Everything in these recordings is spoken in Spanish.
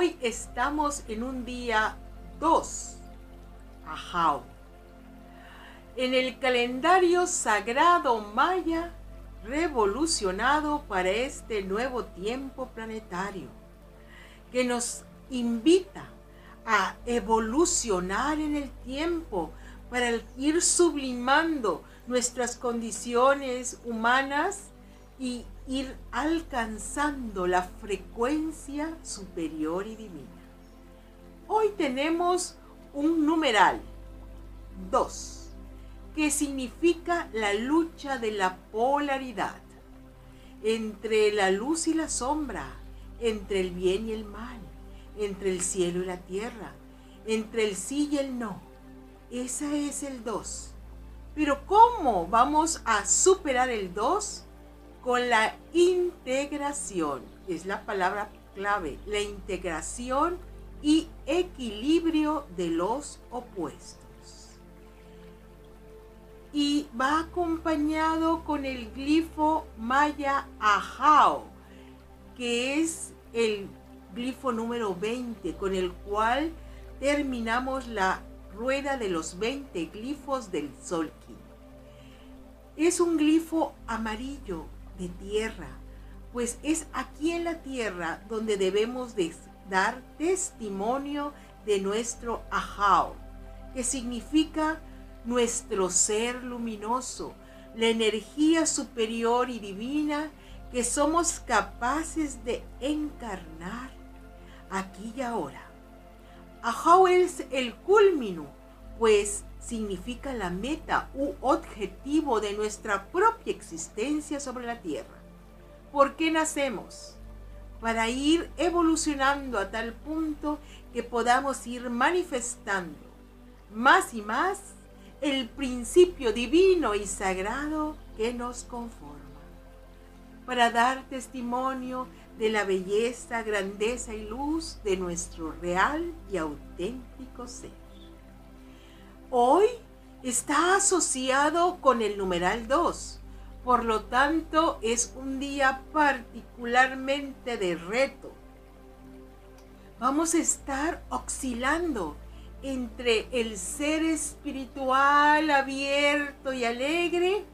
Hoy estamos en un día 2, Ajao. En el calendario sagrado maya revolucionado para este nuevo tiempo planetario, que nos invita a evolucionar en el tiempo para ir sublimando nuestras condiciones humanas y ir alcanzando la frecuencia superior y divina. Hoy tenemos un numeral 2, que significa la lucha de la polaridad entre la luz y la sombra, entre el bien y el mal, entre el cielo y la tierra, entre el sí y el no. Ese es el 2. Pero ¿cómo vamos a superar el 2? Con la integración. Es la palabra clave. La integración y equilibrio de los opuestos. Y va acompañado con el glifo maya ajao, que es el glifo número 20, con el cual terminamos la rueda de los 20 glifos del Solki. Es un glifo amarillo de tierra, pues es aquí en la tierra donde debemos de dar testimonio de nuestro Ajao, que significa nuestro ser luminoso, la energía superior y divina que somos capaces de encarnar aquí y ahora. Ajao es el culmino, pues significa la meta u objetivo de nuestra propia existencia sobre la tierra. ¿Por qué nacemos? Para ir evolucionando a tal punto que podamos ir manifestando más y más el principio divino y sagrado que nos conforma. Para dar testimonio de la belleza, grandeza y luz de nuestro real y auténtico ser. Hoy está asociado con el numeral 2, por lo tanto es un día particularmente de reto. Vamos a estar oscilando entre el ser espiritual abierto y alegre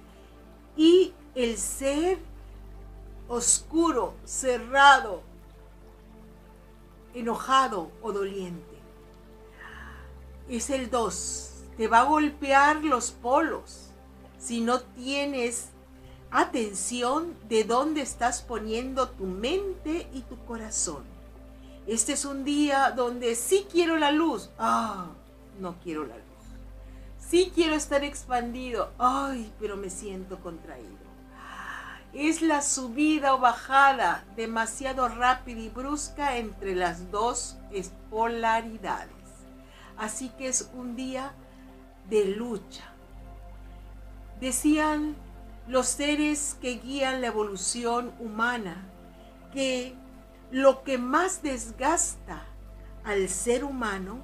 y el ser oscuro, cerrado, enojado o doliente. Es el 2. Te va a golpear los polos si no tienes atención de dónde estás poniendo tu mente y tu corazón. Este es un día donde sí quiero la luz. Ah, no quiero la luz. Sí quiero estar expandido. Ay, pero me siento contraído es la subida o bajada demasiado rápida y brusca entre las dos polaridades. Así que es un día de lucha. Decían los seres que guían la evolución humana que lo que más desgasta al ser humano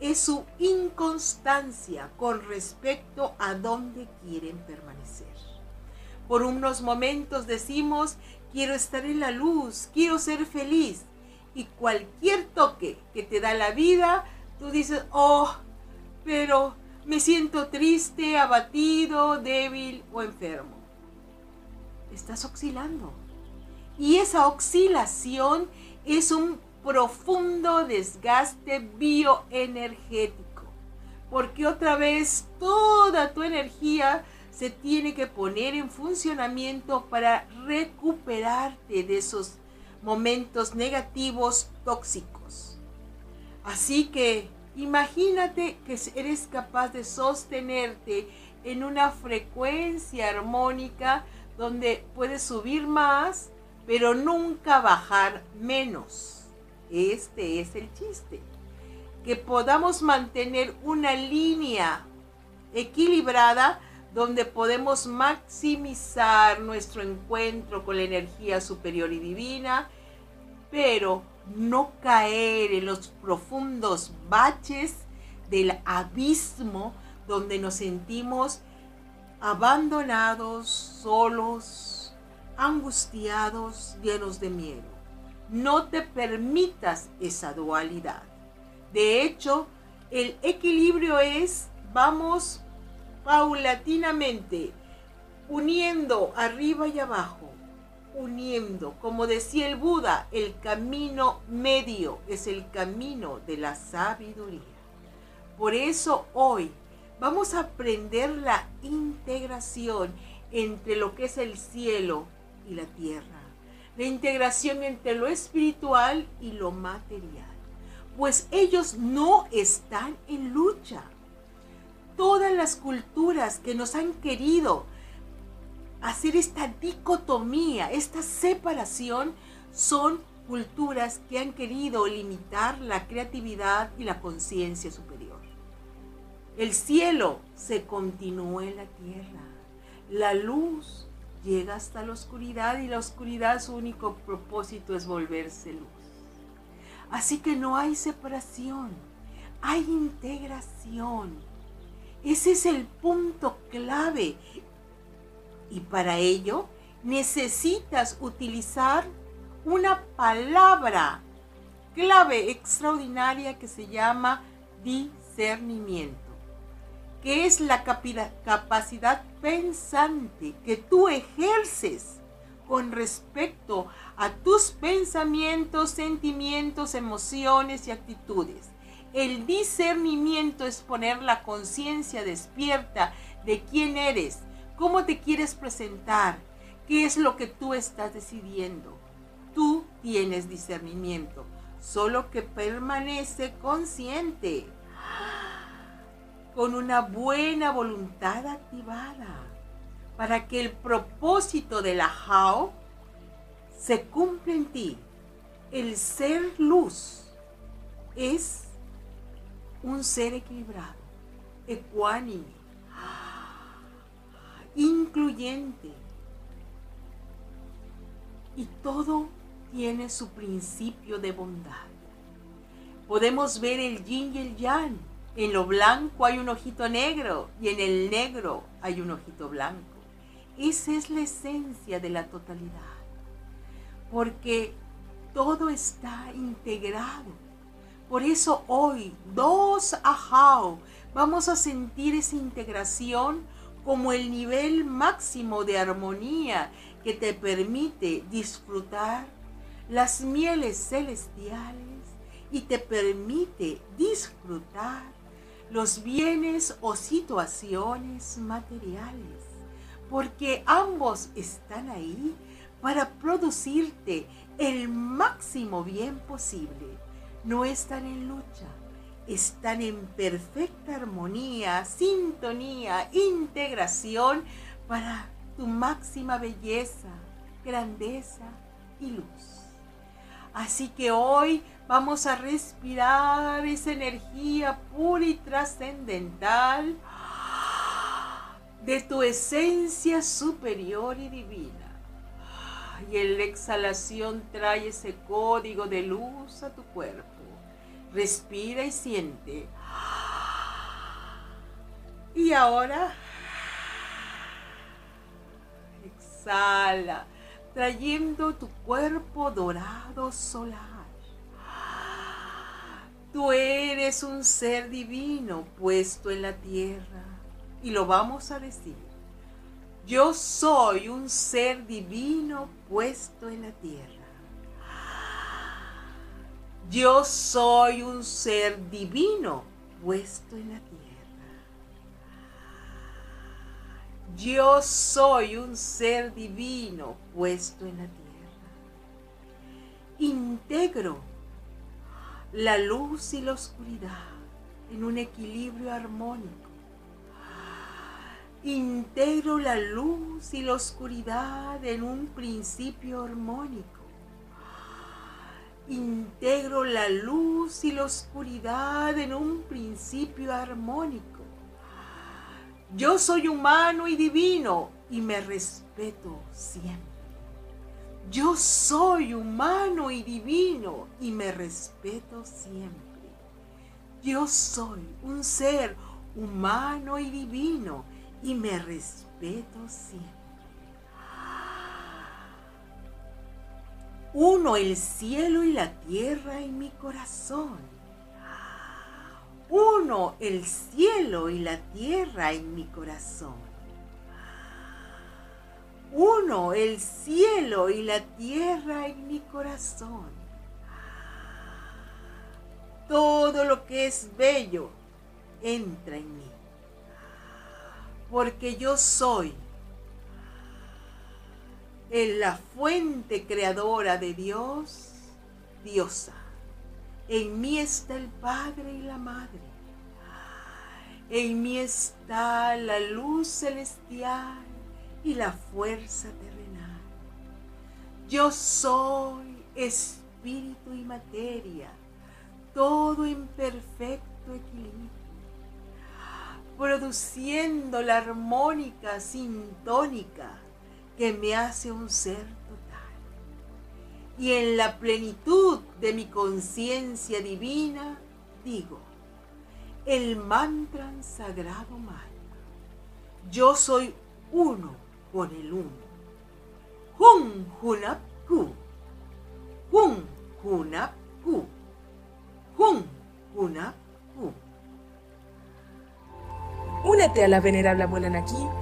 es su inconstancia con respecto a dónde quieren permanecer. Por unos momentos decimos, quiero estar en la luz, quiero ser feliz. Y cualquier toque que te da la vida, tú dices, oh, pero me siento triste, abatido, débil o enfermo. Estás oscilando. Y esa oscilación es un profundo desgaste bioenergético. Porque otra vez toda tu energía se tiene que poner en funcionamiento para recuperarte de esos momentos negativos tóxicos. Así que imagínate que eres capaz de sostenerte en una frecuencia armónica donde puedes subir más, pero nunca bajar menos. Este es el chiste. Que podamos mantener una línea equilibrada donde podemos maximizar nuestro encuentro con la energía superior y divina, pero no caer en los profundos baches del abismo donde nos sentimos abandonados, solos, angustiados, llenos de miedo. no te permitas esa dualidad. De hecho, el equilibrio es, vamos paulatinamente, uniendo arriba y abajo, uniendo, como decía el Buda, el camino medio es el camino de la sabiduría. Por eso hoy vamos a aprender la integración entre lo que es el cielo y la tierra, la integración entre lo espiritual y lo material, pues ellos no están en lucha. Todas las culturas que nos han querido hacer esta dicotomía, esta separación, son culturas que han querido limitar la creatividad y la conciencia superior. El cielo se continúa en la tierra. La luz llega hasta la oscuridad y la oscuridad su único propósito es volverse luz. Así que no hay separación, hay integración. Ese es el punto clave y para ello necesitas utilizar una palabra clave extraordinaria que se llama discernimiento, que es la capacidad pensante que tú ejerces con respecto a tus pensamientos, sentimientos, emociones y actitudes. El discernimiento es poner la conciencia despierta de quién eres, ¿Cómo te quieres presentar? ¿Qué es lo que tú estás decidiendo? Tú tienes discernimiento, solo que permanece consciente, con una buena voluntad activada, para que el propósito de la Jao se cumpla en ti. El ser luz es un ser equilibrado, ecuánime, incluyente. Y todo tiene su principio de bondad. Podemos ver el yin y el yang. En lo blanco hay un ojito negro y en el negro hay un ojito blanco. Esa es la esencia de la totalidad. Porque todo está integrado. Por eso hoy, dos ajao, vamos a sentir esa integración como el nivel máximo de armonía que te permite disfrutar las mieles celestiales y te permite disfrutar los bienes o situaciones materiales, porque ambos están ahí para producirte el máximo bien posible. No están en lucha, están en perfecta armonía, sintonía, integración para tu máxima belleza, grandeza y luz. Así que hoy vamos a respirar esa energía pura y trascendental de tu esencia superior y divina. Y en la exhalación trae ese código de luz a tu cuerpo Respira y siente. Y ahora exhala, trayendo tu cuerpo dorado solar. Tú eres un ser divino puesto en la tierra. Y lo vamos a decir. Yo soy un ser divino puesto en la tierra. Yo soy un ser divino puesto en la tierra. Yo soy un ser divino puesto en la tierra. Integro la luz y la oscuridad en un equilibrio armónico. Integro la luz y la oscuridad en un principio armónico integro la luz y la oscuridad en un principio armónico. Yo soy humano y divino y me respeto siempre. Yo soy humano y divino y me respeto siempre. Yo soy un ser humano y divino y me respeto siempre. Uno el cielo y la tierra en mi corazón. Uno el cielo y la tierra en mi corazón. Uno el cielo y la tierra en mi corazón. Todo lo que es bello entra en mí. Porque yo soy en la fuente creadora de Dios, diosa. En mí está el Padre y la Madre. En mí está la luz celestial y la fuerza terrenal. Yo soy espíritu y materia, todo en perfecto equilibrio, produciendo la armónica sintónica que me hace un ser total. Y en la plenitud de mi conciencia divina, digo, el mantra sagrado maya. Yo soy uno con el uno. Hun Hunap Ku. Hun Hunap Ku. Hun Hunap Ku. Únete a la venerable abuela Naki